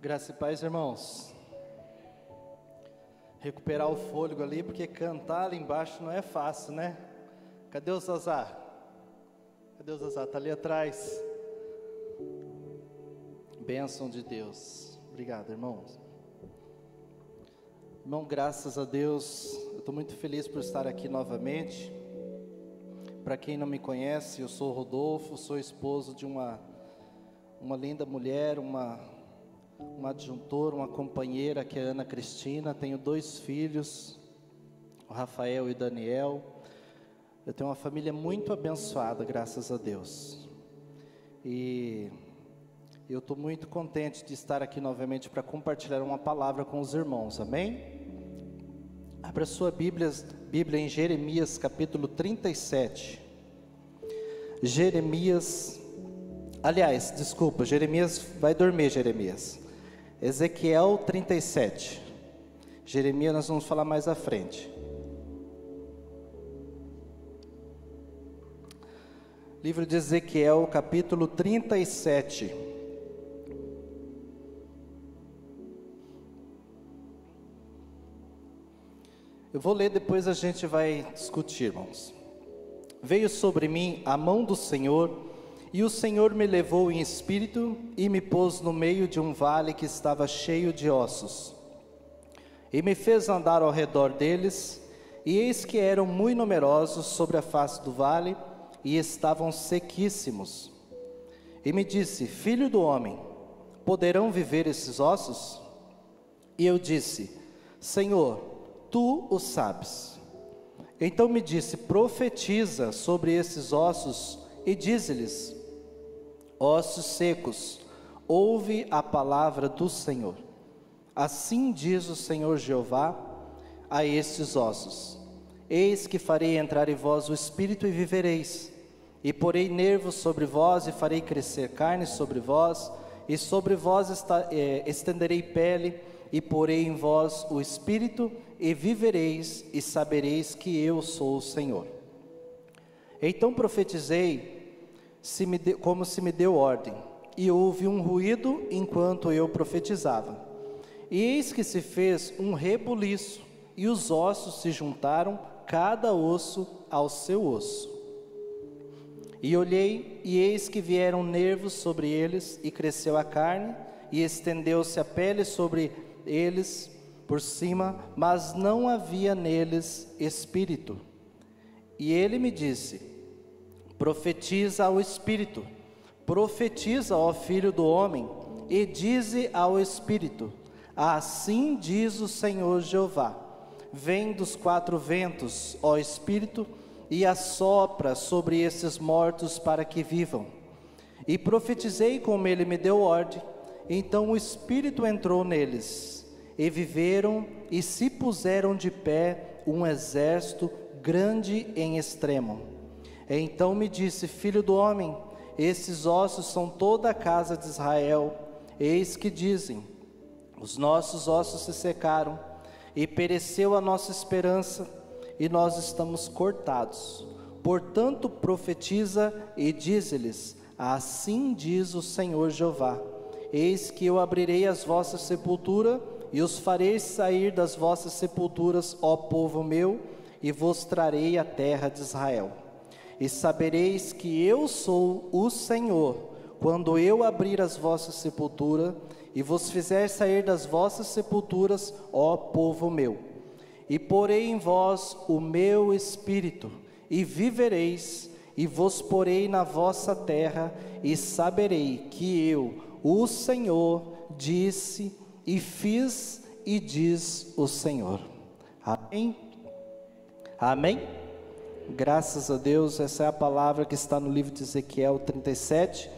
Graça e paz, irmãos. Recuperar o fôlego ali, porque cantar ali embaixo não é fácil, né? Cadê o Zazá? Cadê o Zazá? Está ali atrás. Bênção de Deus. Obrigado, irmãos. Irmão, graças a Deus, eu estou muito feliz por estar aqui novamente. Para quem não me conhece, eu sou Rodolfo, sou esposo de uma, uma linda mulher, uma uma adjuntora, uma companheira que é Ana Cristina. Tenho dois filhos, o Rafael e o Daniel. Eu tenho uma família muito abençoada, graças a Deus. E eu estou muito contente de estar aqui novamente para compartilhar uma palavra com os irmãos, amém? Abra sua Bíblia, Bíblia em Jeremias capítulo 37. Jeremias, aliás, desculpa, Jeremias vai dormir, Jeremias. Ezequiel 37. Jeremias nós vamos falar mais à frente. Livro de Ezequiel, capítulo 37. Eu vou ler, depois a gente vai discutir, irmãos. Veio sobre mim a mão do Senhor e o Senhor me levou em espírito e me pôs no meio de um vale que estava cheio de ossos. E me fez andar ao redor deles, e eis que eram muito numerosos sobre a face do vale, e estavam sequíssimos. E me disse: Filho do homem, poderão viver esses ossos? E eu disse: Senhor, tu o sabes. Então me disse: Profetiza sobre esses ossos e dize-lhes: ossos secos, ouve a palavra do Senhor. Assim diz o Senhor Jeová a estes ossos: Eis que farei entrar em vós o espírito e vivereis, e porei nervos sobre vós e farei crescer carne sobre vós, e sobre vós esta, é, estenderei pele, e porei em vós o espírito, e vivereis, e sabereis que eu sou o Senhor. Então profetizei se como se me deu ordem, e houve um ruído enquanto eu profetizava. E eis que se fez um rebuliço, e os ossos se juntaram, cada osso ao seu osso. E olhei, e eis que vieram nervos sobre eles, e cresceu a carne, e estendeu-se a pele sobre eles por cima, mas não havia neles espírito. E ele me disse: Profetiza ao Espírito, profetiza ao Filho do Homem, e dize ao Espírito: Assim diz o Senhor Jeová: Vem dos quatro ventos, ó Espírito, e assopra sobre esses mortos para que vivam. E profetizei como ele me deu ordem. Então o Espírito entrou neles, e viveram e se puseram de pé um exército grande em extremo. Então me disse: Filho do homem, esses ossos são toda a casa de Israel. Eis que dizem: Os nossos ossos se secaram, e pereceu a nossa esperança, e nós estamos cortados. Portanto, profetiza e dize-lhes: Assim diz o Senhor Jeová: Eis que eu abrirei as vossas sepulturas e os farei sair das vossas sepulturas, ó povo meu, e vos trarei a terra de Israel e sabereis que eu sou o Senhor, quando eu abrir as vossas sepulturas e vos fizer sair das vossas sepulturas, ó povo meu. E porei em vós o meu espírito, e vivereis, e vos porei na vossa terra, e saberei que eu, o Senhor, disse e fiz, e diz o Senhor. Amém? Amém? Graças a Deus, essa é a palavra que está no livro de Ezequiel 37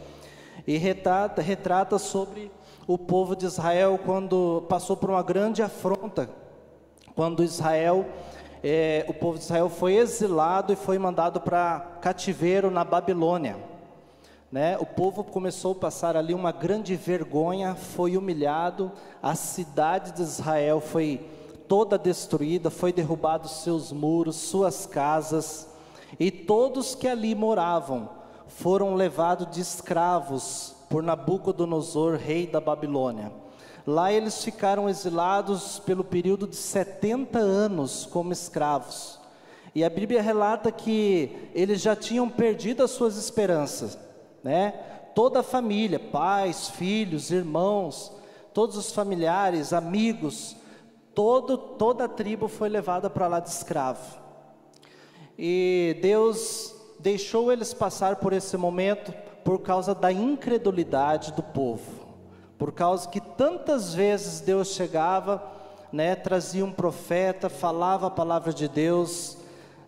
e retrata, retrata sobre o povo de Israel quando passou por uma grande afronta, quando Israel, é, o povo de Israel foi exilado e foi mandado para cativeiro na Babilônia. Né? O povo começou a passar ali uma grande vergonha, foi humilhado, a cidade de Israel foi toda destruída, foi derrubado seus muros, suas casas, e todos que ali moravam foram levados de escravos por Nabucodonosor, rei da Babilônia. Lá eles ficaram exilados pelo período de 70 anos como escravos. E a Bíblia relata que eles já tinham perdido as suas esperanças, né? Toda a família, pais, filhos, irmãos, todos os familiares, amigos, todo, toda a tribo foi levada para lá de escravo. E Deus deixou eles passar por esse momento por causa da incredulidade do povo. Por causa que tantas vezes Deus chegava, né, trazia um profeta, falava a palavra de Deus,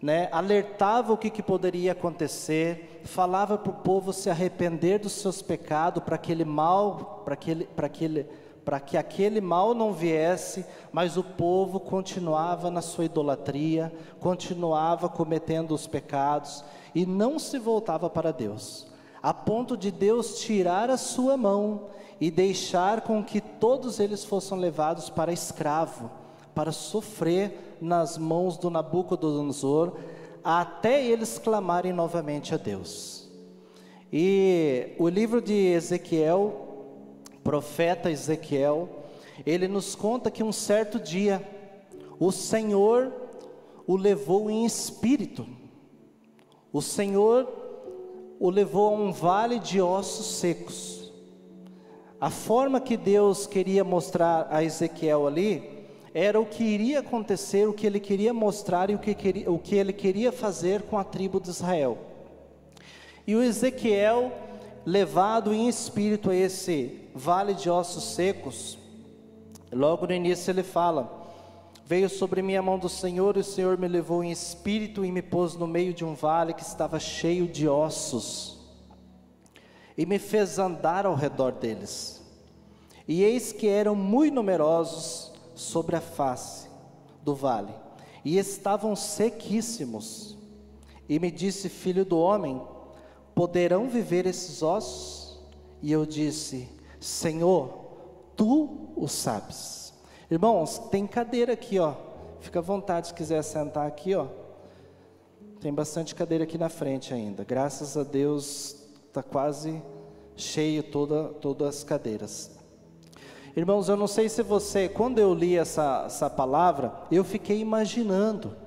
né, alertava o que, que poderia acontecer, falava para o povo se arrepender dos seus pecados, para aquele mal, para aquele, para aquele, para que aquele mal não viesse, mas o povo continuava na sua idolatria, continuava cometendo os pecados e não se voltava para Deus, a ponto de Deus tirar a sua mão e deixar com que todos eles fossem levados para escravo, para sofrer nas mãos do Nabucodonosor, até eles clamarem novamente a Deus. E o livro de Ezequiel, profeta Ezequiel, ele nos conta que um certo dia o Senhor o levou em espírito. O Senhor o levou a um vale de ossos secos. A forma que Deus queria mostrar a Ezequiel ali era o que iria acontecer, o que ele queria mostrar e o que, queria, o que ele queria fazer com a tribo de Israel. E o Ezequiel, levado em espírito a esse vale de ossos secos, logo no início ele fala: Veio sobre mim a mão do Senhor, e o Senhor me levou em espírito e me pôs no meio de um vale que estava cheio de ossos, e me fez andar ao redor deles. E eis que eram muito numerosos sobre a face do vale, e estavam sequíssimos. E me disse, filho do homem, poderão viver esses ossos? E eu disse, Senhor, tu o sabes. Irmãos, tem cadeira aqui, ó. Fica à vontade se quiser sentar aqui, ó. Tem bastante cadeira aqui na frente ainda. Graças a Deus está quase cheio toda, todas as cadeiras. Irmãos, eu não sei se você, quando eu li essa, essa palavra, eu fiquei imaginando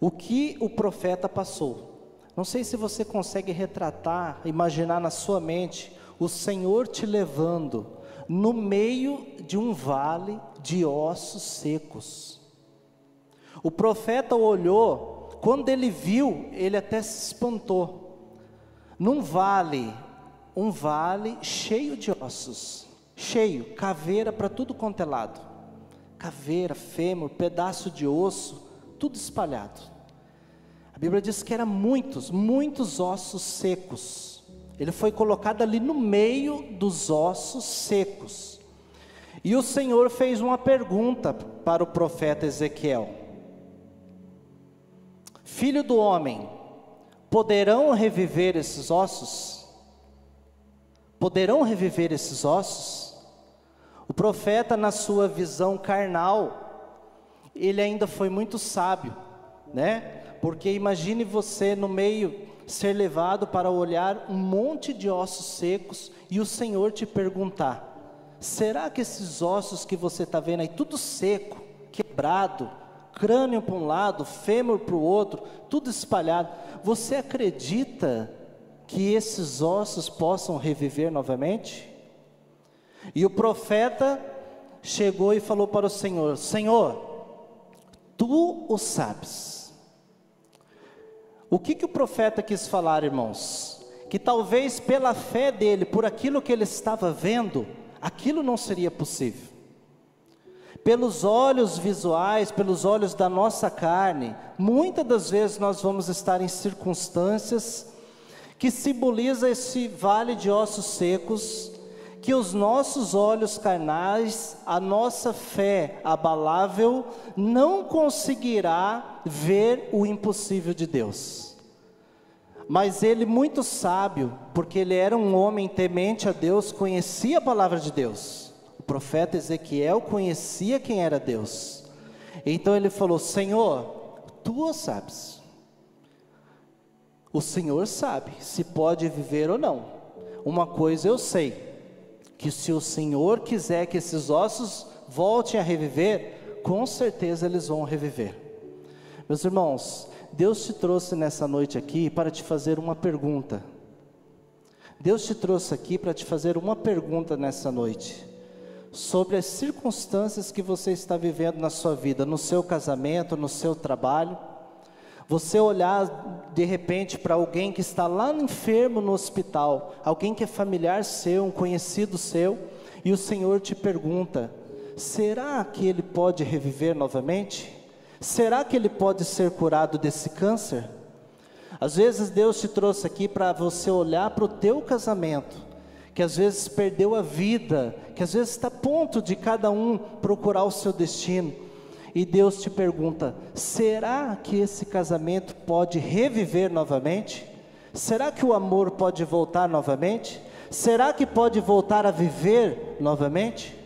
o que o profeta passou. Não sei se você consegue retratar, imaginar na sua mente o Senhor te levando no meio de um vale de ossos secos. O profeta olhou, quando ele viu, ele até se espantou. Num vale, um vale cheio de ossos cheio, caveira para tudo quanto é lado. Caveira, fêmur, pedaço de osso, tudo espalhado. A Bíblia diz que eram muitos, muitos ossos secos. Ele foi colocado ali no meio dos ossos secos. E o Senhor fez uma pergunta para o profeta Ezequiel: Filho do homem, poderão reviver esses ossos? Poderão reviver esses ossos? O profeta, na sua visão carnal, ele ainda foi muito sábio, né? Porque imagine você no meio ser levado para olhar um monte de ossos secos e o Senhor te perguntar: será que esses ossos que você está vendo aí, tudo seco, quebrado, crânio para um lado, fêmur para o outro, tudo espalhado, você acredita que esses ossos possam reviver novamente? E o profeta chegou e falou para o Senhor: Senhor, tu o sabes. O que, que o profeta quis falar, irmãos? Que talvez pela fé dele, por aquilo que ele estava vendo, aquilo não seria possível. Pelos olhos visuais, pelos olhos da nossa carne, muitas das vezes nós vamos estar em circunstâncias que simboliza esse vale de ossos secos, que os nossos olhos carnais, a nossa fé abalável, não conseguirá ver o impossível de Deus. Mas ele, muito sábio, porque ele era um homem temente a Deus, conhecia a palavra de Deus. O profeta Ezequiel conhecia quem era Deus. Então ele falou: Senhor, tu o sabes. O Senhor sabe se pode viver ou não. Uma coisa eu sei, que se o Senhor quiser que esses ossos voltem a reviver, com certeza eles vão reviver. Meus irmãos, Deus te trouxe nessa noite aqui para te fazer uma pergunta. Deus te trouxe aqui para te fazer uma pergunta nessa noite sobre as circunstâncias que você está vivendo na sua vida, no seu casamento, no seu trabalho. Você olhar de repente para alguém que está lá enfermo no hospital, alguém que é familiar seu, um conhecido seu, e o Senhor te pergunta: será que ele pode reviver novamente? Será que ele pode ser curado desse câncer? Às vezes Deus te trouxe aqui para você olhar para o teu casamento que às vezes perdeu a vida, que às vezes está a ponto de cada um procurar o seu destino. E Deus te pergunta: será que esse casamento pode reviver novamente? Será que o amor pode voltar novamente? Será que pode voltar a viver novamente?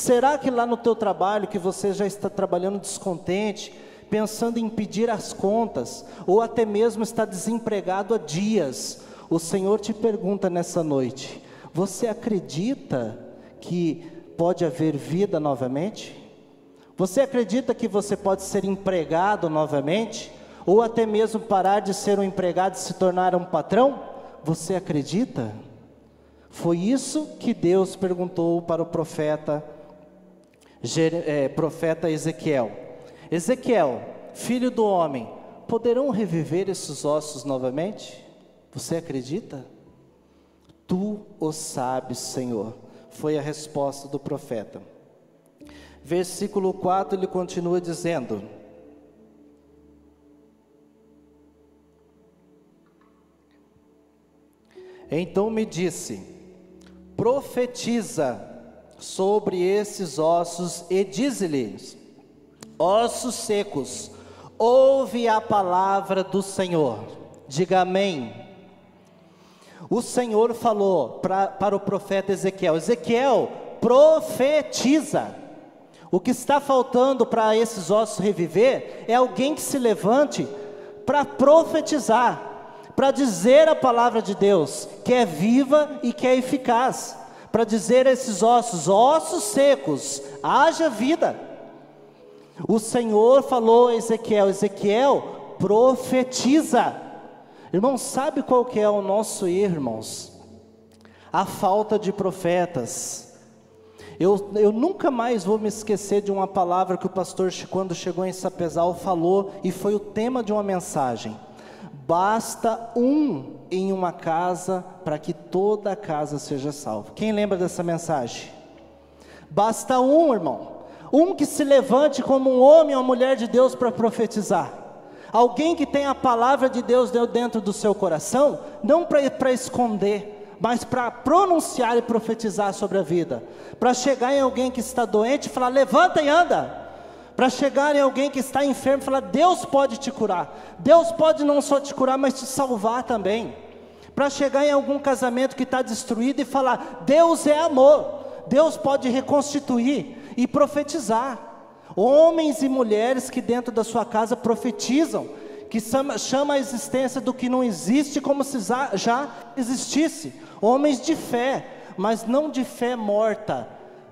Será que lá no teu trabalho que você já está trabalhando descontente, pensando em pedir as contas, ou até mesmo está desempregado há dias, o Senhor te pergunta nessa noite: você acredita que pode haver vida novamente? Você acredita que você pode ser empregado novamente? Ou até mesmo parar de ser um empregado e se tornar um patrão? Você acredita? Foi isso que Deus perguntou para o profeta, profeta Ezequiel. Ezequiel, filho do homem, poderão reviver esses ossos novamente? Você acredita? Tu o sabes, Senhor. Foi a resposta do profeta. Versículo 4 ele continua dizendo: Então me disse: profetiza sobre esses ossos e diz-lhes: ossos secos, ouve a palavra do Senhor. Diga amém. O Senhor falou pra, para o profeta Ezequiel: Ezequiel, profetiza. O que está faltando para esses ossos reviver é alguém que se levante para profetizar, para dizer a palavra de Deus, que é viva e que é eficaz, para dizer a esses ossos, ossos secos, haja vida. O Senhor falou a Ezequiel: Ezequiel, profetiza. Irmãos, sabe qual que é o nosso erro, irmãos? A falta de profetas. Eu, eu nunca mais vou me esquecer de uma palavra que o pastor, quando chegou em Sapezal, falou, e foi o tema de uma mensagem. Basta um em uma casa para que toda a casa seja salva. Quem lembra dessa mensagem? Basta um, irmão. Um que se levante como um homem ou mulher de Deus para profetizar. Alguém que tem a palavra de Deus dentro do seu coração, não para esconder, mas para pronunciar e profetizar sobre a vida. Para chegar em alguém que está doente e falar: levanta e anda. Para chegar em alguém que está enfermo e falar: Deus pode te curar. Deus pode não só te curar, mas te salvar também. Para chegar em algum casamento que está destruído e falar: Deus é amor. Deus pode reconstituir e profetizar. Homens e mulheres que dentro da sua casa profetizam, que chama, a existência do que não existe como se já existisse. Homens de fé, mas não de fé morta,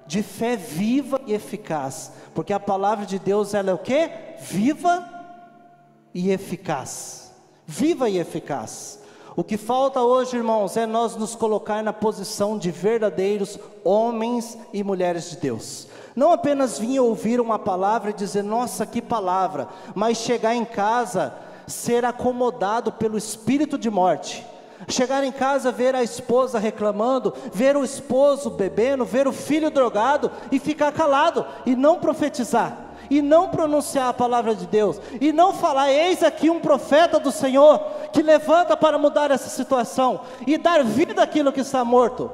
de fé viva e eficaz. Porque a palavra de Deus ela é o que? Viva e eficaz. Viva e eficaz. O que falta hoje, irmãos, é nós nos colocar na posição de verdadeiros homens e mulheres de Deus. Não apenas vir ouvir uma palavra e dizer, nossa, que palavra, mas chegar em casa, ser acomodado pelo espírito de morte. Chegar em casa, ver a esposa reclamando, ver o esposo bebendo, ver o filho drogado e ficar calado e não profetizar e não pronunciar a palavra de Deus, e não falar: eis aqui um profeta do Senhor que levanta para mudar essa situação e dar vida àquilo que está morto.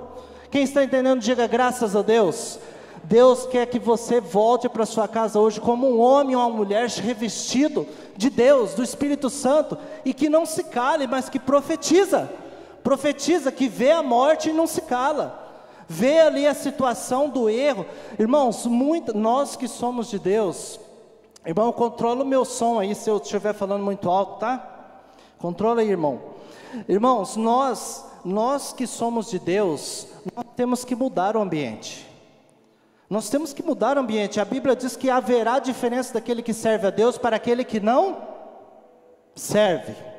Quem está entendendo, diga graças a Deus. Deus quer que você volte para sua casa hoje como um homem ou uma mulher revestido de Deus, do Espírito Santo, e que não se cale, mas que profetiza. Profetiza, que vê a morte e não se cala. Vê ali a situação do erro. Irmãos, muito, nós que somos de Deus, irmão, controla o meu som aí se eu estiver falando muito alto, tá? Controla aí, irmão. Irmãos, nós, nós que somos de Deus, nós temos que mudar o ambiente. Nós temos que mudar o ambiente. A Bíblia diz que haverá diferença daquele que serve a Deus para aquele que não serve.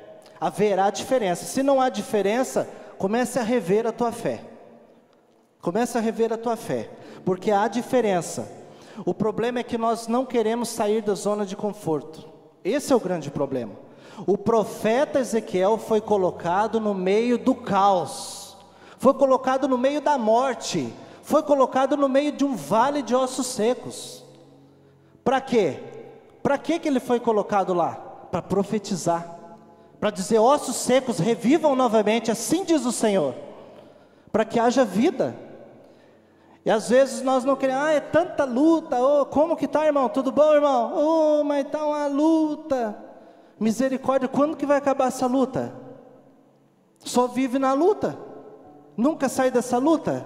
Haverá diferença. Se não há diferença, comece a rever a tua fé. Comece a rever a tua fé, porque há diferença. O problema é que nós não queremos sair da zona de conforto. Esse é o grande problema. O profeta Ezequiel foi colocado no meio do caos, foi colocado no meio da morte, foi colocado no meio de um vale de ossos secos. Para quê? Para que ele foi colocado lá? Para profetizar, para dizer: ossos secos revivam novamente, assim diz o Senhor, para que haja vida. E às vezes nós não queremos, ah, é tanta luta, oh, como que tá, irmão? Tudo bom, irmão? Oh, mas tá uma luta. Misericórdia, quando que vai acabar essa luta? Só vive na luta. Nunca sai dessa luta.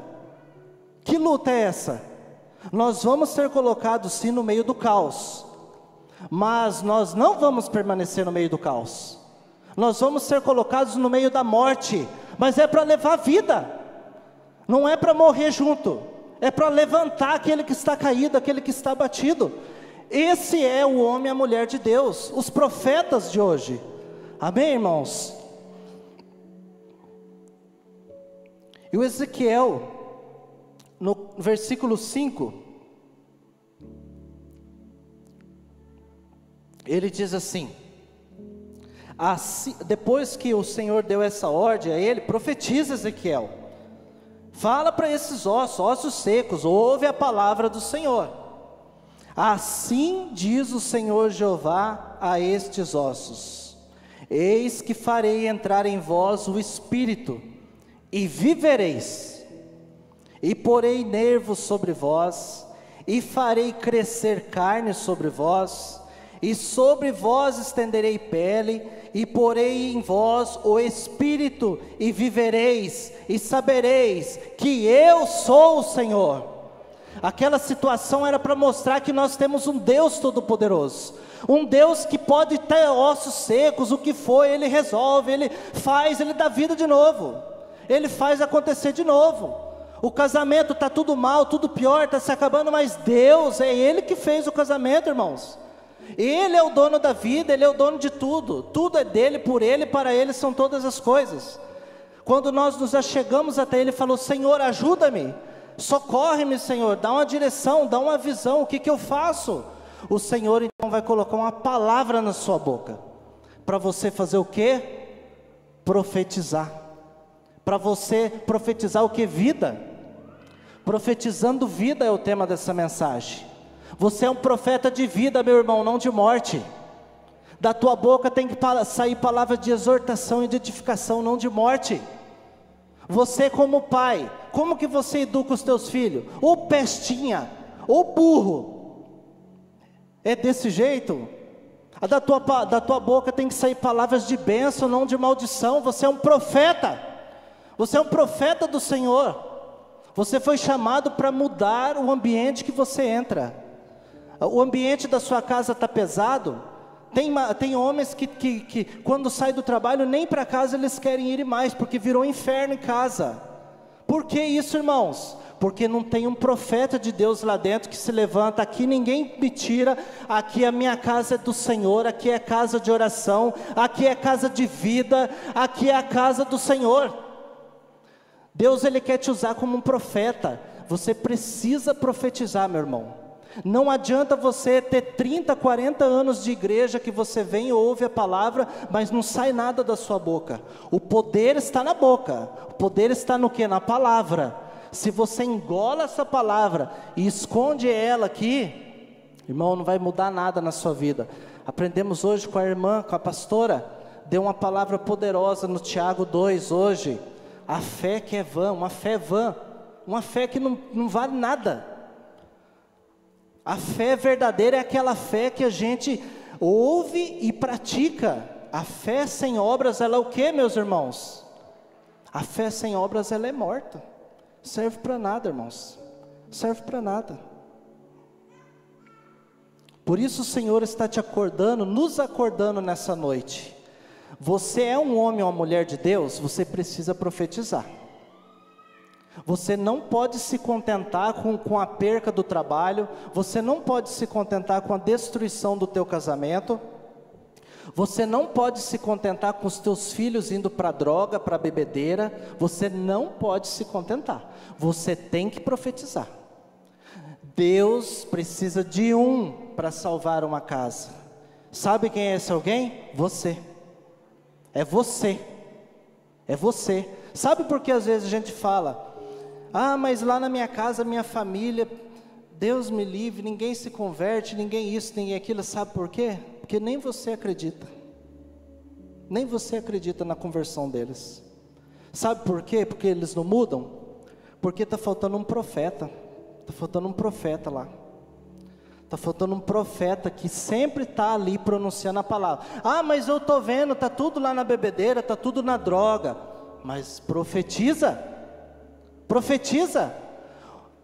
Que luta é essa? Nós vamos ser colocados sim no meio do caos, mas nós não vamos permanecer no meio do caos. Nós vamos ser colocados no meio da morte, mas é para levar vida, não é para morrer junto é para levantar aquele que está caído, aquele que está batido. Esse é o homem e a mulher de Deus, os profetas de hoje. Amém, irmãos? E o Ezequiel, no versículo 5, ele diz assim, assim: depois que o Senhor deu essa ordem a ele, profetiza Ezequiel. Fala para esses ossos, ossos secos, ouve a palavra do Senhor. Assim diz o Senhor Jeová a estes ossos: Eis que farei entrar em vós o espírito, e vivereis, e porei nervos sobre vós, e farei crescer carne sobre vós, e sobre vós estenderei pele, e porei em vós o Espírito, e vivereis, e sabereis que eu sou o Senhor. Aquela situação era para mostrar que nós temos um Deus Todo-Poderoso, um Deus que pode ter ossos secos, o que foi, Ele resolve, Ele faz, Ele dá vida de novo, Ele faz acontecer de novo. O casamento está tudo mal, tudo pior, está se acabando, mas Deus, é Ele que fez o casamento, irmãos. Ele é o dono da vida, Ele é o dono de tudo, tudo é dele, por Ele, para Ele são todas as coisas. Quando nós nos achegamos até Ele, falou: Senhor, ajuda-me, socorre-me, Senhor, dá uma direção, dá uma visão, o que, que eu faço? O Senhor então vai colocar uma palavra na sua boca, para você fazer o que? Profetizar, para você profetizar o que? Vida, profetizando vida é o tema dessa mensagem. Você é um profeta de vida, meu irmão, não de morte. Da tua boca tem que sair palavras de exortação e de edificação, não de morte. Você como pai, como que você educa os teus filhos? Ou pestinha, ou burro. É desse jeito? Da tua, da tua boca tem que sair palavras de bênção, não de maldição. Você é um profeta. Você é um profeta do Senhor. Você foi chamado para mudar o ambiente que você entra o ambiente da sua casa está pesado, tem, tem homens que, que, que, quando saem do trabalho, nem para casa eles querem ir mais, porque virou inferno em casa. Por que isso, irmãos? Porque não tem um profeta de Deus lá dentro que se levanta, aqui ninguém me tira, aqui a minha casa é do Senhor, aqui é casa de oração, aqui é casa de vida, aqui é a casa do Senhor. Deus ele quer te usar como um profeta. Você precisa profetizar, meu irmão. Não adianta você ter 30, 40 anos de igreja que você vem e ouve a palavra, mas não sai nada da sua boca. O poder está na boca. O poder está no que? Na palavra. Se você engola essa palavra e esconde ela aqui, irmão, não vai mudar nada na sua vida. Aprendemos hoje com a irmã, com a pastora, deu uma palavra poderosa no Tiago 2 hoje. A fé que é vã, uma fé vã, uma fé que não, não vale nada. A fé verdadeira é aquela fé que a gente ouve e pratica. A fé sem obras, ela é o que, meus irmãos? A fé sem obras, ela é morta. Serve para nada, irmãos. Serve para nada. Por isso o Senhor está te acordando, nos acordando nessa noite. Você é um homem ou uma mulher de Deus, você precisa profetizar. Você não pode se contentar com, com a perca do trabalho, você não pode se contentar com a destruição do teu casamento, você não pode se contentar com os teus filhos indo para droga, para bebedeira, você não pode se contentar. Você tem que profetizar. Deus precisa de um para salvar uma casa. Sabe quem é esse alguém? Você. É você. É você. Sabe por que às vezes a gente fala: "Ah, mas lá na minha casa, minha família, Deus me livre, ninguém se converte, ninguém isso, ninguém aquilo". Sabe por quê? Porque nem você acredita. Nem você acredita na conversão deles. Sabe por quê? Porque eles não mudam? Porque está faltando um profeta. Está faltando um profeta lá. Está faltando um profeta que sempre está ali pronunciando a palavra. Ah, mas eu estou vendo, está tudo lá na bebedeira, está tudo na droga. Mas profetiza. Profetiza.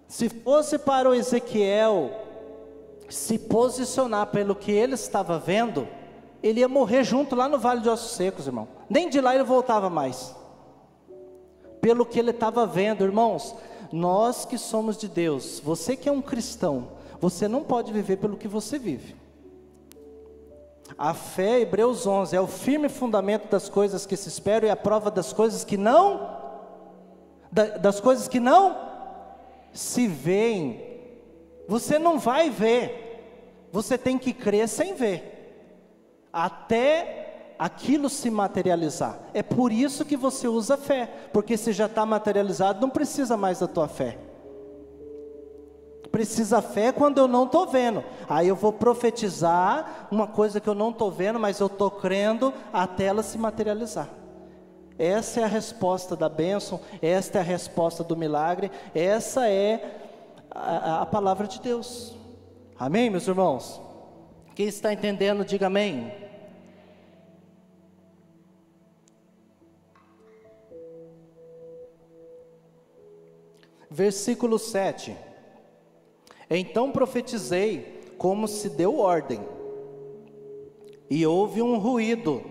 Se fosse para o Ezequiel se posicionar pelo que ele estava vendo, ele ia morrer junto lá no Vale de Ossos Secos, irmão. Nem de lá ele voltava mais. Pelo que ele estava vendo, irmãos, nós que somos de Deus, você que é um cristão, você não pode viver pelo que você vive. A fé, Hebreus 11, é o firme fundamento das coisas que se esperam e a prova das coisas que não, das coisas que não se veem. Você não vai ver, você tem que crer sem ver, até aquilo se materializar. É por isso que você usa fé, porque se já está materializado, não precisa mais da tua fé. Precisa fé quando eu não estou vendo. Aí eu vou profetizar uma coisa que eu não estou vendo, mas eu estou crendo até ela se materializar. Essa é a resposta da bênção, esta é a resposta do milagre, essa é a, a palavra de Deus. Amém, meus irmãos? Quem está entendendo, diga amém. Versículo 7. Então profetizei como se deu ordem, e houve um ruído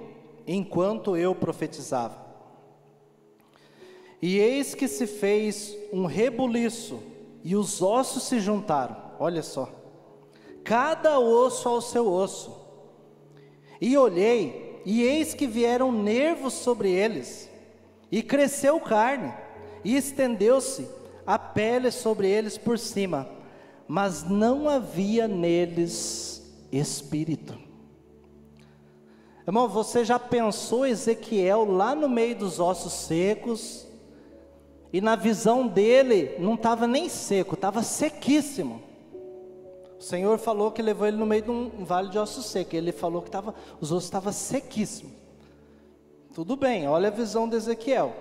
enquanto eu profetizava. E eis que se fez um rebuliço e os ossos se juntaram. Olha só. Cada osso ao seu osso. E olhei, e eis que vieram nervos sobre eles, e cresceu carne, e estendeu-se a pele sobre eles por cima, mas não havia neles espírito. Irmão, você já pensou Ezequiel lá no meio dos ossos secos, e na visão dele não estava nem seco, estava sequíssimo. O Senhor falou que levou ele no meio de um vale de ossos secos. Ele falou que tava, os ossos estavam sequíssimos. Tudo bem, olha a visão de Ezequiel.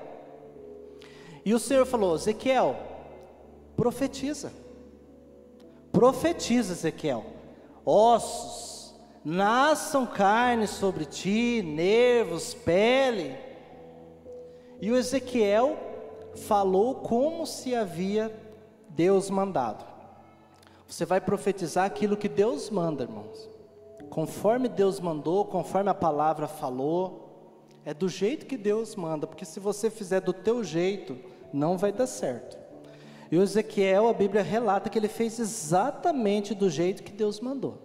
E o Senhor falou: Ezequiel, profetiza. Profetiza, Ezequiel. Ossos, nasçam carne sobre ti, nervos, pele. E o Ezequiel falou como se havia Deus mandado. Você vai profetizar aquilo que Deus manda, irmãos. Conforme Deus mandou, conforme a palavra falou, é do jeito que Deus manda, porque se você fizer do teu jeito, não vai dar certo. E o Ezequiel, a Bíblia relata que ele fez exatamente do jeito que Deus mandou.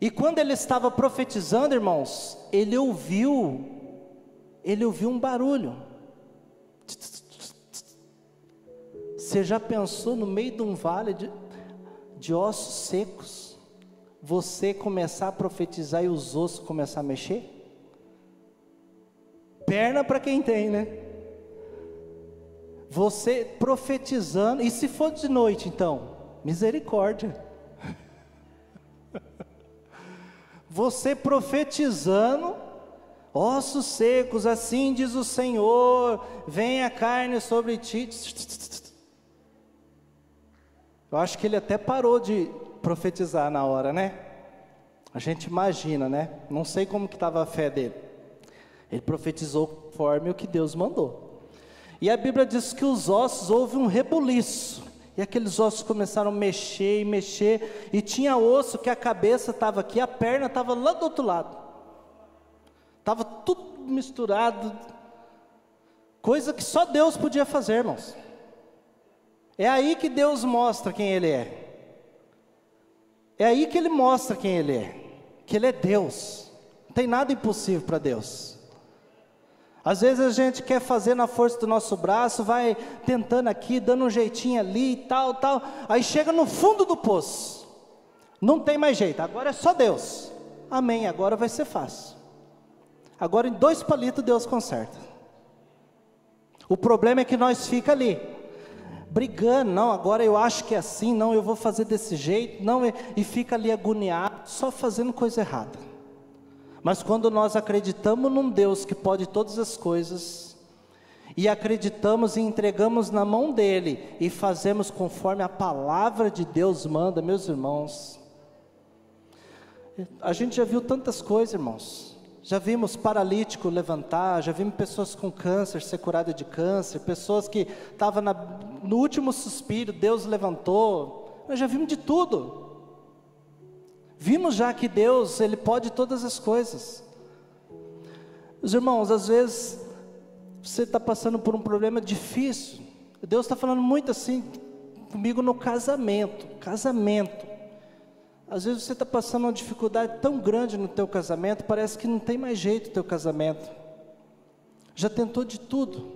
E quando ele estava profetizando, irmãos, ele ouviu, ele ouviu um barulho. Você já pensou no meio de um vale de, de ossos secos? Você começar a profetizar e os ossos começar a mexer? Perna para quem tem, né? Você profetizando, e se for de noite então? Misericórdia. Você profetizando, ossos secos, assim diz o Senhor, vem a carne sobre ti. Eu acho que ele até parou de profetizar na hora, né? A gente imagina, né? Não sei como que estava a fé dele. Ele profetizou conforme o que Deus mandou. E a Bíblia diz que os ossos houve um rebuliço. E aqueles ossos começaram a mexer e mexer. E tinha osso que a cabeça estava aqui, a perna estava lá do outro lado. Estava tudo misturado. Coisa que só Deus podia fazer, irmãos. É aí que Deus mostra quem Ele é. É aí que Ele mostra quem Ele é. Que Ele é Deus. Não tem nada impossível para Deus. Às vezes a gente quer fazer na força do nosso braço, vai tentando aqui, dando um jeitinho ali e tal, tal. Aí chega no fundo do poço. Não tem mais jeito, agora é só Deus. Amém, agora vai ser fácil. Agora em dois palitos Deus conserta. O problema é que nós fica ali, brigando, não, agora eu acho que é assim, não, eu vou fazer desse jeito, não, e, fica ali agoniado, só fazendo coisa errada. Mas quando nós acreditamos num Deus que pode todas as coisas, e acreditamos e entregamos na mão dele, e fazemos conforme a palavra de Deus manda, meus irmãos, a gente já viu tantas coisas, irmãos. Já vimos paralítico levantar, já vimos pessoas com câncer ser curadas de câncer, pessoas que estavam no último suspiro, Deus levantou. Nós já vimos de tudo. Vimos já que Deus, Ele pode todas as coisas. Os irmãos, às vezes você está passando por um problema difícil. Deus está falando muito assim comigo no casamento. Casamento. Às vezes você está passando uma dificuldade tão grande no teu casamento, parece que não tem mais jeito o teu casamento. Já tentou de tudo.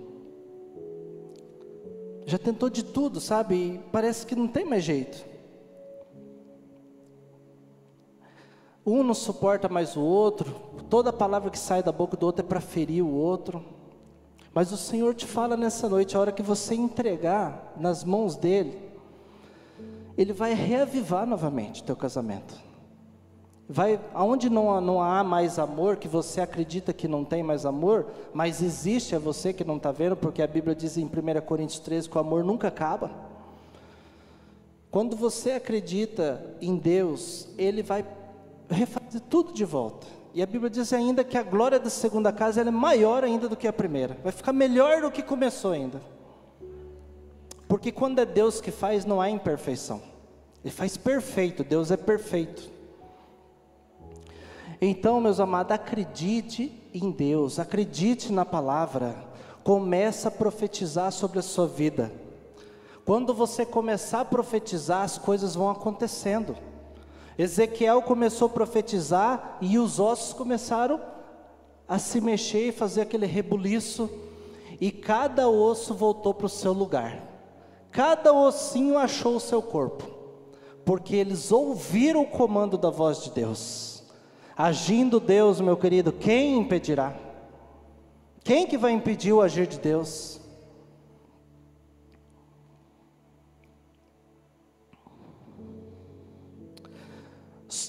Já tentou de tudo, sabe? E parece que não tem mais jeito. Um não suporta mais o outro, toda palavra que sai da boca do outro é para ferir o outro. Mas o Senhor te fala nessa noite, a hora que você entregar nas mãos dele, ele vai reavivar novamente teu casamento. Vai, aonde não, não há mais amor, que você acredita que não tem mais amor, mas existe, é você que não está vendo, porque a Bíblia diz em 1 Coríntios 13 que o amor nunca acaba. Quando você acredita em Deus, Ele vai refazer tudo de volta. E a Bíblia diz ainda que a glória da segunda casa é maior ainda do que a primeira. Vai ficar melhor do que começou ainda. Porque quando é Deus que faz, não há imperfeição. Ele faz perfeito, Deus é perfeito. Então, meus amados, acredite em Deus, acredite na palavra, começa a profetizar sobre a sua vida. Quando você começar a profetizar, as coisas vão acontecendo. Ezequiel começou a profetizar e os ossos começaram a se mexer e fazer aquele rebuliço, e cada osso voltou para o seu lugar. Cada ossinho achou o seu corpo, porque eles ouviram o comando da voz de Deus. Agindo Deus, meu querido, quem impedirá? Quem que vai impedir o agir de Deus?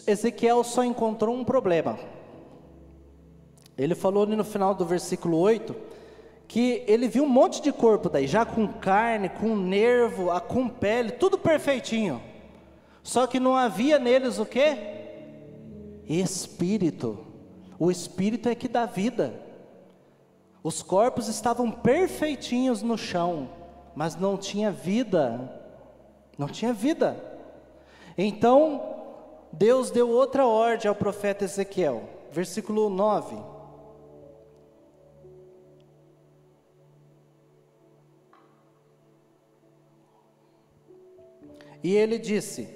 Ezequiel só encontrou um problema. Ele falou no final do versículo 8 que ele viu um monte de corpo daí, já com carne, com nervo, com pele, tudo perfeitinho. Só que não havia neles o que? Espírito. O espírito é que dá vida. Os corpos estavam perfeitinhos no chão, mas não tinha vida. Não tinha vida. Então, Deus deu outra ordem ao profeta Ezequiel. Versículo 9. E ele disse: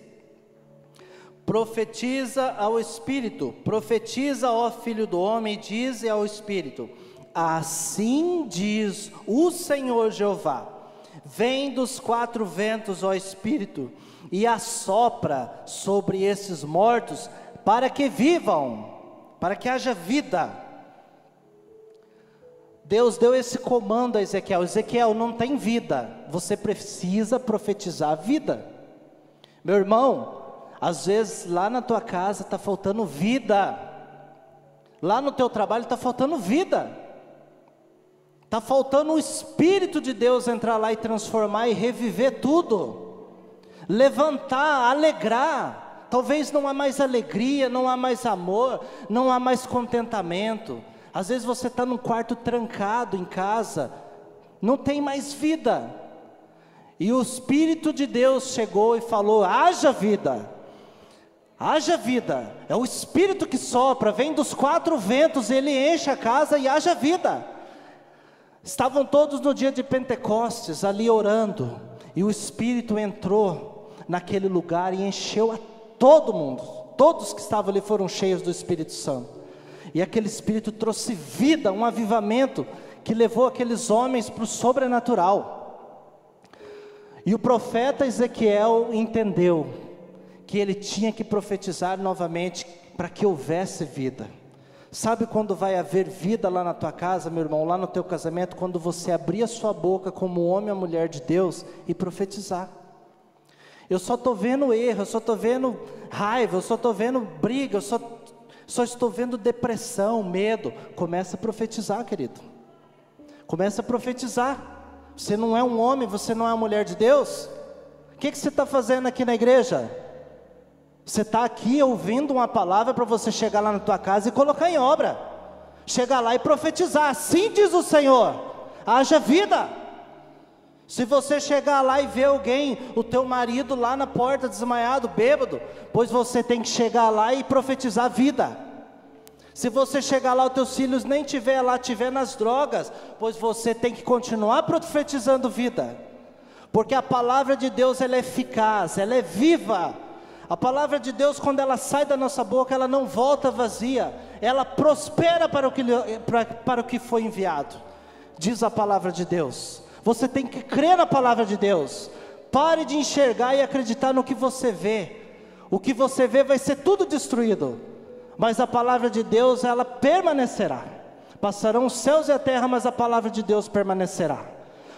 Profetiza ao Espírito, profetiza ao Filho do Homem, e diz ao Espírito: Assim diz o Senhor Jeová: Vem dos quatro ventos, ó Espírito, e assopra sobre esses mortos, para que vivam, para que haja vida. Deus deu esse comando a Ezequiel: Ezequiel não tem vida, você precisa profetizar vida. Meu irmão, às vezes lá na tua casa está faltando vida, lá no teu trabalho está faltando vida, está faltando o Espírito de Deus entrar lá e transformar e reviver tudo, levantar, alegrar. Talvez não há mais alegria, não há mais amor, não há mais contentamento. Às vezes você está num quarto trancado em casa, não tem mais vida. E o Espírito de Deus chegou e falou: haja vida, haja vida. É o Espírito que sopra, vem dos quatro ventos, ele enche a casa e haja vida. Estavam todos no dia de Pentecostes ali orando, e o Espírito entrou naquele lugar e encheu a todo mundo. Todos que estavam ali foram cheios do Espírito Santo. E aquele Espírito trouxe vida, um avivamento que levou aqueles homens para o sobrenatural. E o profeta Ezequiel entendeu que ele tinha que profetizar novamente para que houvesse vida. Sabe quando vai haver vida lá na tua casa, meu irmão, lá no teu casamento, quando você abrir a sua boca como homem ou mulher de Deus e profetizar. Eu só estou vendo erro, eu só estou vendo raiva, eu só estou vendo briga, eu só, só estou vendo depressão, medo. Começa a profetizar, querido. Começa a profetizar. Você não é um homem, você não é uma mulher de Deus. O que, que você está fazendo aqui na igreja? Você está aqui ouvindo uma palavra para você chegar lá na tua casa e colocar em obra. Chegar lá e profetizar. Assim diz o Senhor: haja vida. Se você chegar lá e ver alguém, o teu marido lá na porta desmaiado, bêbado, pois você tem que chegar lá e profetizar vida. Se você chegar lá, os teus filhos nem tiver lá, tiver nas drogas, pois você tem que continuar profetizando vida. Porque a palavra de Deus ela é eficaz, ela é viva. A palavra de Deus, quando ela sai da nossa boca, ela não volta vazia, ela prospera para o que, para, para o que foi enviado, diz a palavra de Deus. Você tem que crer na palavra de Deus, pare de enxergar e acreditar no que você vê, o que você vê vai ser tudo destruído, mas a palavra de Deus, ela permanecerá. Passarão os céus e a terra, mas a palavra de Deus permanecerá.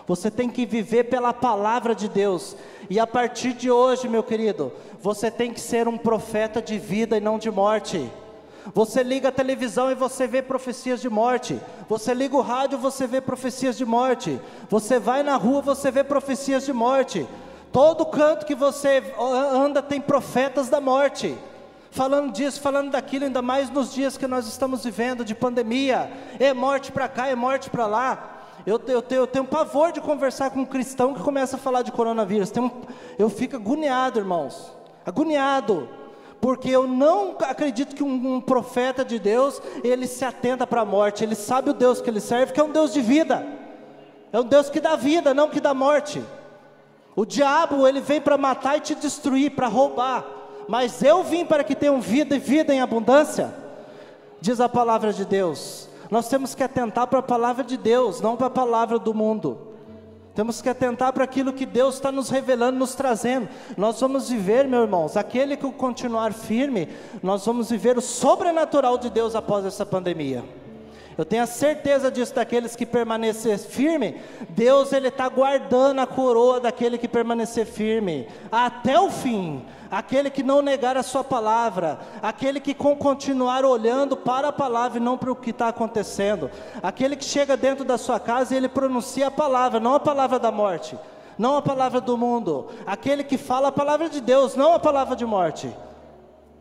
Você tem que viver pela palavra de Deus. E a partir de hoje, meu querido, você tem que ser um profeta de vida e não de morte. Você liga a televisão e você vê profecias de morte. Você liga o rádio, você vê profecias de morte. Você vai na rua, você vê profecias de morte. Todo canto que você anda tem profetas da morte. Falando disso, falando daquilo, ainda mais nos dias que nós estamos vivendo de pandemia. É morte para cá, é morte para lá. Eu, eu, tenho, eu tenho pavor de conversar com um cristão que começa a falar de coronavírus. Um, eu fico agoniado, irmãos. Agoniado. Porque eu não acredito que um, um profeta de Deus, ele se atenta para a morte. Ele sabe o Deus que ele serve, que é um Deus de vida. É um Deus que dá vida, não que dá morte. O diabo, ele vem para matar e te destruir, para roubar. Mas eu vim para que tenham vida e vida em abundância. Diz a palavra de Deus. Nós temos que atentar para a palavra de Deus, não para a palavra do mundo. Temos que atentar para aquilo que Deus está nos revelando, nos trazendo. Nós vamos viver, meus irmãos, aquele que continuar firme, nós vamos viver o sobrenatural de Deus após essa pandemia. Eu tenho a certeza disso daqueles que permanecer firme. Deus ele está guardando a coroa daquele que permanecer firme até o fim. Aquele que não negar a sua palavra, aquele que continuar olhando para a palavra e não para o que está acontecendo, aquele que chega dentro da sua casa e ele pronuncia a palavra, não a palavra da morte, não a palavra do mundo, aquele que fala a palavra de Deus, não a palavra de morte.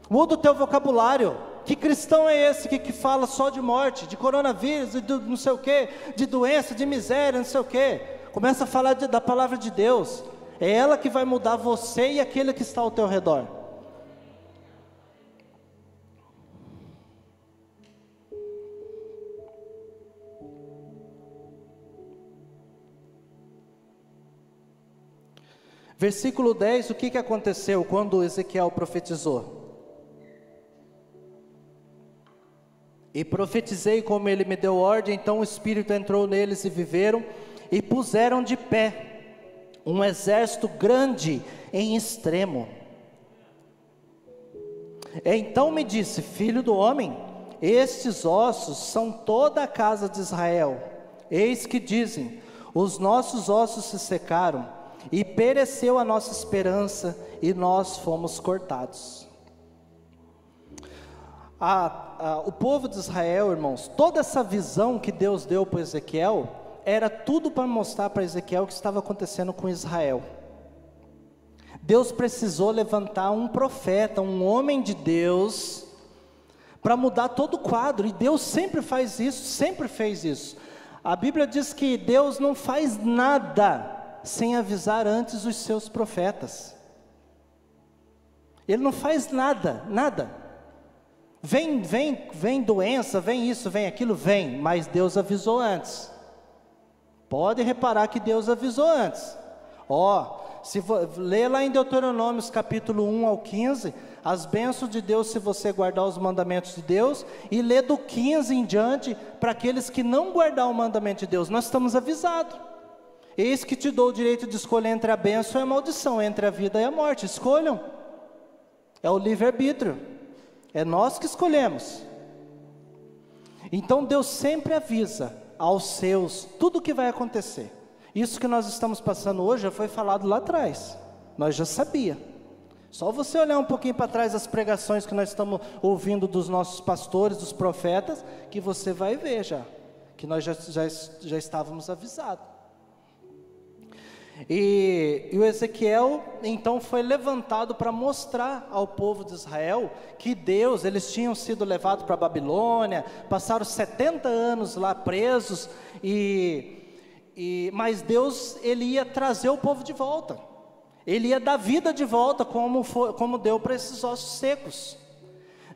Muda o teu vocabulário. Que cristão é esse que, que fala só de morte, de coronavírus, de não sei o que, de doença, de miséria, não sei o que? Começa a falar de, da palavra de Deus. É ela que vai mudar você e aquele que está ao teu redor. Versículo 10, o que, que aconteceu quando Ezequiel profetizou? E profetizei como ele me deu ordem, então o Espírito entrou neles e viveram, e puseram de pé um exército grande em extremo. Então me disse: Filho do homem, estes ossos são toda a casa de Israel. Eis que dizem: Os nossos ossos se secaram, e pereceu a nossa esperança, e nós fomos cortados a, a, o povo de Israel, irmãos, toda essa visão que Deus deu para Ezequiel, era tudo para mostrar para Ezequiel o que estava acontecendo com Israel. Deus precisou levantar um profeta, um homem de Deus, para mudar todo o quadro, e Deus sempre faz isso, sempre fez isso. A Bíblia diz que Deus não faz nada sem avisar antes os seus profetas. Ele não faz nada, nada. Vem, vem, vem doença, vem isso, vem aquilo, vem, mas Deus avisou antes. Pode reparar que Deus avisou antes. Ó, oh, Se lê lá em Deuteronômios capítulo 1 ao 15, as bênçãos de Deus se você guardar os mandamentos de Deus, e lê do 15 em diante para aqueles que não guardar o mandamento de Deus. Nós estamos avisados. Eis que te dou o direito de escolher entre a bênção e a maldição, entre a vida e a morte. Escolham. É o livre-arbítrio. É nós que escolhemos. Então Deus sempre avisa aos seus tudo o que vai acontecer. Isso que nós estamos passando hoje já foi falado lá atrás. Nós já sabia. Só você olhar um pouquinho para trás as pregações que nós estamos ouvindo dos nossos pastores, dos profetas, que você vai ver já, que nós já, já, já estávamos avisados. E, e, o Ezequiel então foi levantado para mostrar ao povo de Israel que Deus, eles tinham sido levados para a Babilônia, passaram 70 anos lá presos, e, e, mas Deus ele ia trazer o povo de volta. Ele ia dar vida de volta, como, foi, como deu para esses ossos secos.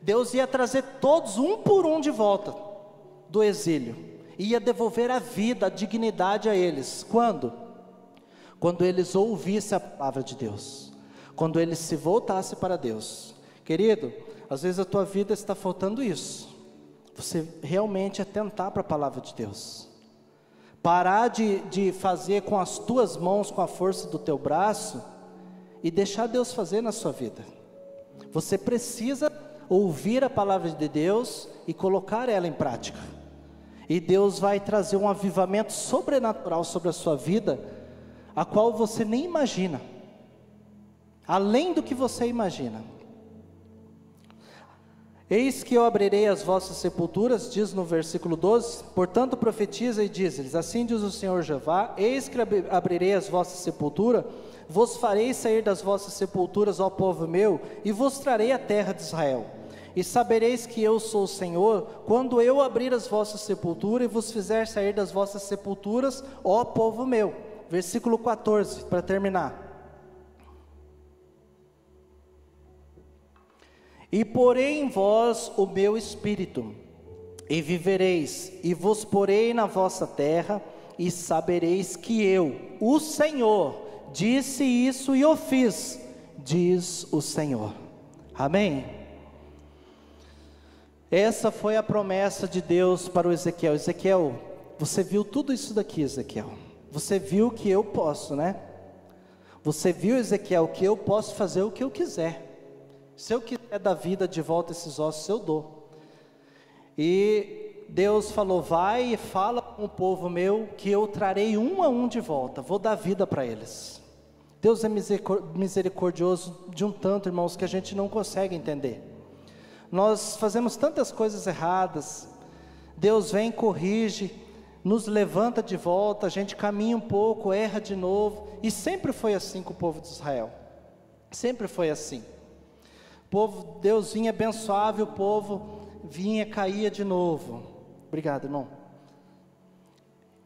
Deus ia trazer todos, um por um, de volta do exílio. Ia devolver a vida, a dignidade a eles. Quando? Quando eles ouvissem a palavra de Deus. Quando eles se voltassem para Deus. Querido, às vezes a tua vida está faltando isso. Você realmente atentar para a palavra de Deus. Parar de, de fazer com as tuas mãos, com a força do teu braço, e deixar Deus fazer na sua vida. Você precisa ouvir a palavra de Deus e colocar ela em prática. E Deus vai trazer um avivamento sobrenatural sobre a sua vida, a qual você nem imagina. Além do que você imagina. Eis que eu abrirei as vossas sepulturas, diz no versículo 12, portanto profetiza e diz-lhes, assim diz o Senhor Jeová, eis que abrirei as vossas sepulturas, vos farei sair das vossas sepulturas, ó povo meu, e vos trarei a terra de Israel. E sabereis que eu sou o Senhor, quando eu abrir as vossas sepulturas e vos fizer sair das vossas sepulturas, ó povo meu. Versículo 14, para terminar. E porei em vós o meu espírito, e vivereis, e vos porei na vossa terra, e sabereis que eu, o Senhor, Disse isso e o fiz, diz o Senhor. Amém? Essa foi a promessa de Deus para o Ezequiel. Ezequiel, você viu tudo isso daqui, Ezequiel. Você viu que eu posso, né? Você viu, Ezequiel, que eu posso fazer o que eu quiser. Se eu quiser dar vida de volta a esses ossos, eu dou. E Deus falou: Vai e fala com o povo meu que eu trarei um a um de volta, vou dar vida para eles. Deus é misericordioso de um tanto, irmãos, que a gente não consegue entender. Nós fazemos tantas coisas erradas, Deus vem, corrige, nos levanta de volta, a gente caminha um pouco, erra de novo, e sempre foi assim com o povo de Israel. Sempre foi assim. O povo, Deus vinha, abençoava e o povo vinha, caía de novo. Obrigado, irmão.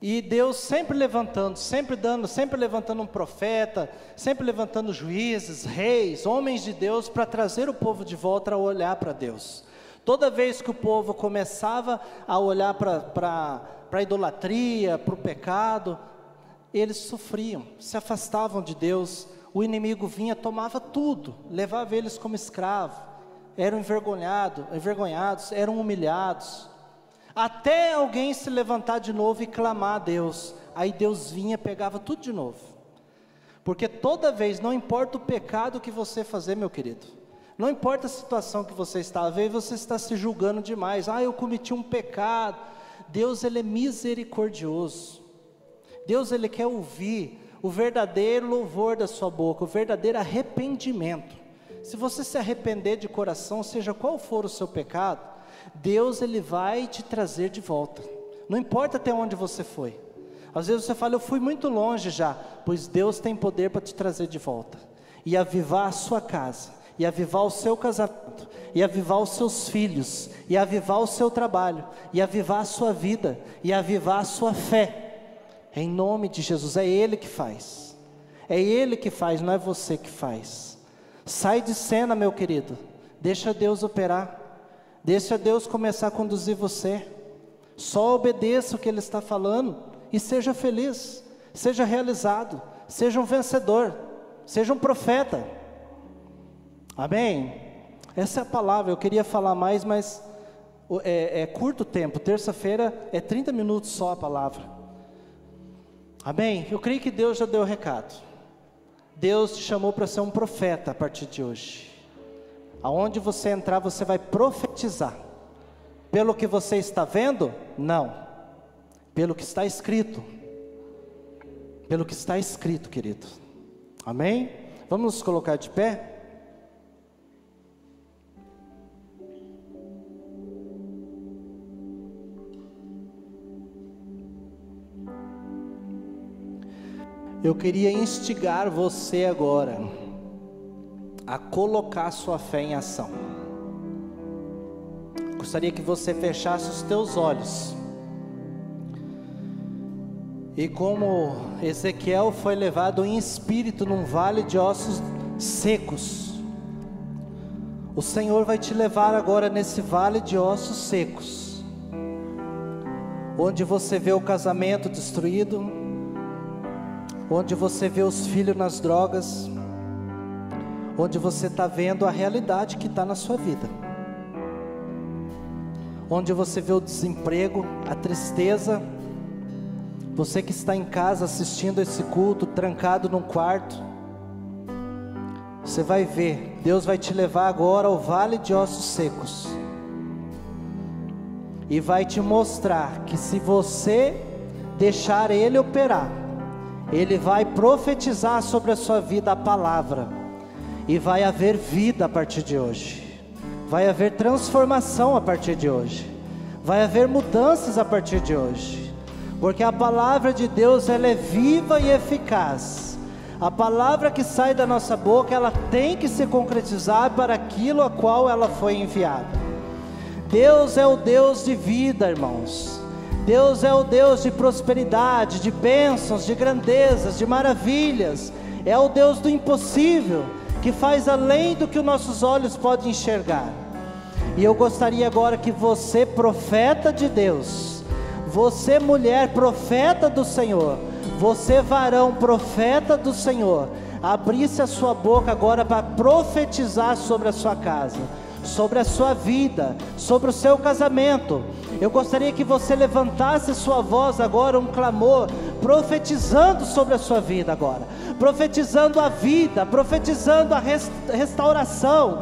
E Deus sempre levantando, sempre dando, sempre levantando um profeta, sempre levantando juízes, reis, homens de Deus para trazer o povo de volta a olhar para Deus. Toda vez que o povo começava a olhar para a idolatria, para o pecado, eles sofriam, se afastavam de Deus, o inimigo vinha, tomava tudo, levava eles como escravo, eram envergonhados, envergonhados, eram humilhados até alguém se levantar de novo e clamar a Deus. Aí Deus vinha, pegava tudo de novo. Porque toda vez, não importa o pecado que você fazer, meu querido, não importa a situação que você está, vezes você está se julgando demais. Ah, eu cometi um pecado. Deus ele é misericordioso. Deus ele quer ouvir o verdadeiro louvor da sua boca, o verdadeiro arrependimento. Se você se arrepender de coração, seja qual for o seu pecado, Deus ele vai te trazer de volta. Não importa até onde você foi. Às vezes você fala, eu fui muito longe já, pois Deus tem poder para te trazer de volta e avivar a sua casa, e avivar o seu casamento, e avivar os seus filhos, e avivar o seu trabalho, e avivar a sua vida, e avivar a sua fé. Em nome de Jesus, é Ele que faz. É Ele que faz, não é você que faz. Sai de cena, meu querido. Deixa Deus operar. Deixa Deus começar a conduzir você. Só obedeça o que Ele está falando e seja feliz, seja realizado, seja um vencedor. Seja um profeta. Amém? Essa é a palavra. Eu queria falar mais, mas é, é curto tempo. Terça-feira é 30 minutos só a palavra. Amém? Eu creio que Deus já deu o recado. Deus te chamou para ser um profeta a partir de hoje. Aonde você entrar, você vai profetizar. Pelo que você está vendo? Não. Pelo que está escrito. Pelo que está escrito, querido. Amém? Vamos nos colocar de pé? Eu queria instigar você agora a colocar sua fé em ação. Gostaria que você fechasse os teus olhos. E como Ezequiel foi levado em espírito num vale de ossos secos, o Senhor vai te levar agora nesse vale de ossos secos, onde você vê o casamento destruído, onde você vê os filhos nas drogas, onde você está vendo a realidade que está na sua vida, onde você vê o desemprego, a tristeza, você que está em casa assistindo esse culto, trancado num quarto, você vai ver, Deus vai te levar agora ao vale de ossos secos, e vai te mostrar que se você deixar Ele operar, ele vai profetizar sobre a sua vida a palavra, e vai haver vida a partir de hoje, vai haver transformação a partir de hoje, vai haver mudanças a partir de hoje, porque a palavra de Deus ela é viva e eficaz. A palavra que sai da nossa boca, ela tem que se concretizar para aquilo a qual ela foi enviada. Deus é o Deus de vida, irmãos. Deus é o Deus de prosperidade, de bênçãos, de grandezas, de maravilhas. É o Deus do impossível, que faz além do que os nossos olhos podem enxergar. E eu gostaria agora que você, profeta de Deus, você, mulher, profeta do Senhor, você, varão, profeta do Senhor, abrisse a sua boca agora para profetizar sobre a sua casa sobre a sua vida, sobre o seu casamento. Eu gostaria que você levantasse sua voz agora, um clamor, profetizando sobre a sua vida agora, profetizando a vida, profetizando a restauração,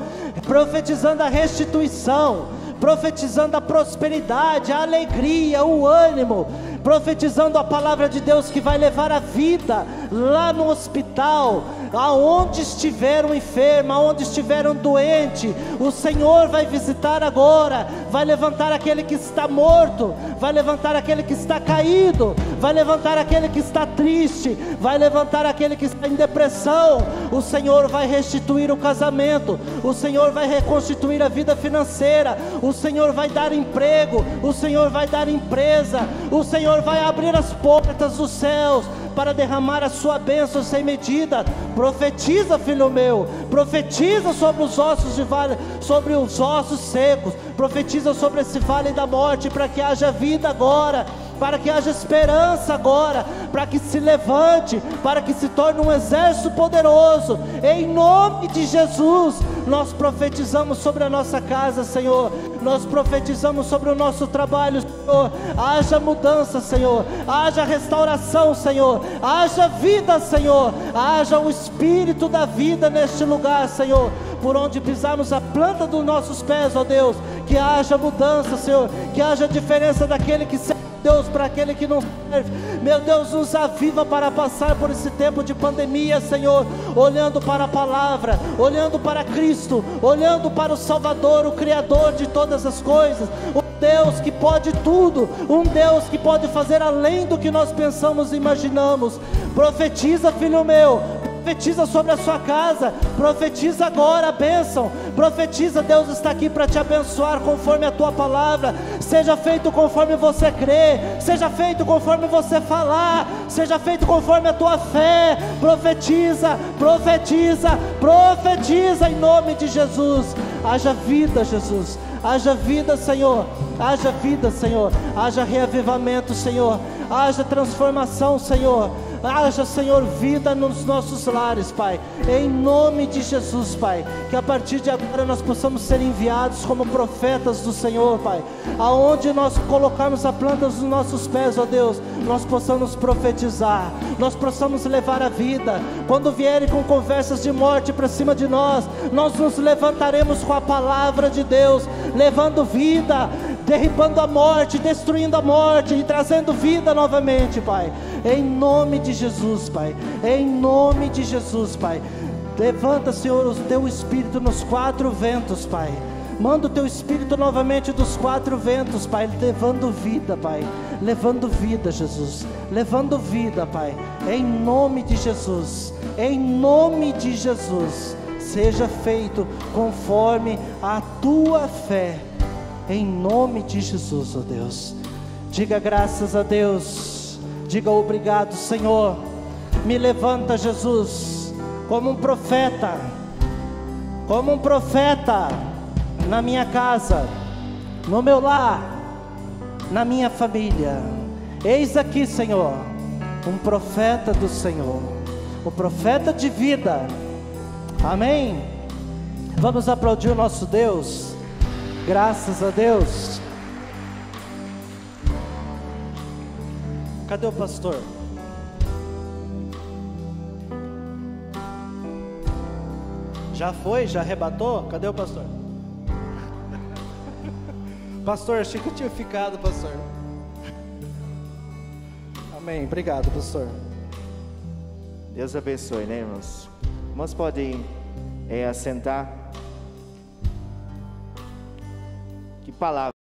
profetizando a restituição, profetizando a prosperidade, a alegria, o ânimo, profetizando a palavra de Deus que vai levar a vida lá no hospital, aonde estiver um enfermo, aonde estiver um doente, o Senhor vai visitar agora, vai levantar aquele que está morto, vai levantar aquele que está caído, vai levantar aquele que está triste, vai levantar aquele que está em depressão. O Senhor vai restituir o casamento, o Senhor vai reconstituir a vida financeira, o Senhor vai dar emprego, o Senhor vai dar empresa, o Senhor vai abrir as portas dos céus para derramar a sua bênção sem medida. Profetiza, filho meu, profetiza sobre os ossos de vale, sobre os ossos secos, profetiza sobre esse vale da morte, para que haja vida agora para que haja esperança agora, para que se levante, para que se torne um exército poderoso, em nome de Jesus. Nós profetizamos sobre a nossa casa, Senhor, nós profetizamos sobre o nosso trabalho, Senhor. Haja mudança, Senhor, haja restauração, Senhor, haja vida, Senhor, haja o espírito da vida neste lugar, Senhor. Por onde pisarmos a planta dos nossos pés, ó Deus, que haja mudança, Senhor, que haja diferença daquele que serve Deus, para aquele que não serve, meu Deus, nos aviva para passar por esse tempo de pandemia, Senhor, olhando para a palavra, olhando para Cristo, olhando para o Salvador, o Criador de todas as coisas, um Deus que pode tudo, um Deus que pode fazer além do que nós pensamos e imaginamos. Profetiza, filho meu, profetiza sobre a sua casa, profetiza agora a bênção, profetiza, Deus está aqui para te abençoar conforme a tua palavra, seja feito conforme você crê, seja feito conforme você falar, seja feito conforme a tua fé, profetiza, profetiza, profetiza em nome de Jesus, haja vida, Jesus. Haja vida, Senhor. Haja vida, Senhor. Haja reavivamento, Senhor. Haja transformação, Senhor Haja, Senhor, vida nos nossos lares, Pai. Em nome de Jesus, Pai. Que a partir de agora nós possamos ser enviados como profetas do Senhor, Pai. Aonde nós colocarmos a planta dos nossos pés, ó Deus, nós possamos profetizar, nós possamos levar a vida. Quando vierem com conversas de morte para cima de nós, nós nos levantaremos com a palavra de Deus, levando vida, derribando a morte, destruindo a morte e trazendo vida novamente, Pai. Em nome de Jesus, Pai. Em nome de Jesus, Pai. Levanta, Senhor, o teu espírito nos quatro ventos, Pai. Manda o teu espírito novamente dos quatro ventos, Pai, levando vida, Pai. Levando vida, Jesus. Levando vida, Pai. Em nome de Jesus. Em nome de Jesus. Seja feito conforme a tua fé. Em nome de Jesus, ó oh Deus. Diga graças a Deus. Diga obrigado, Senhor. Me levanta, Jesus, como um profeta. Como um profeta na minha casa, no meu lar, na minha família. Eis aqui, Senhor, um profeta do Senhor, o profeta de vida. Amém. Vamos aplaudir o nosso Deus. Graças a Deus. Cadê o pastor? Já foi? Já arrebatou? Cadê o pastor? Pastor, achei que eu tinha ficado, pastor. Amém. Obrigado, pastor. Deus abençoe, né, irmãos? Irmãos podem é, assentar. Que palavra.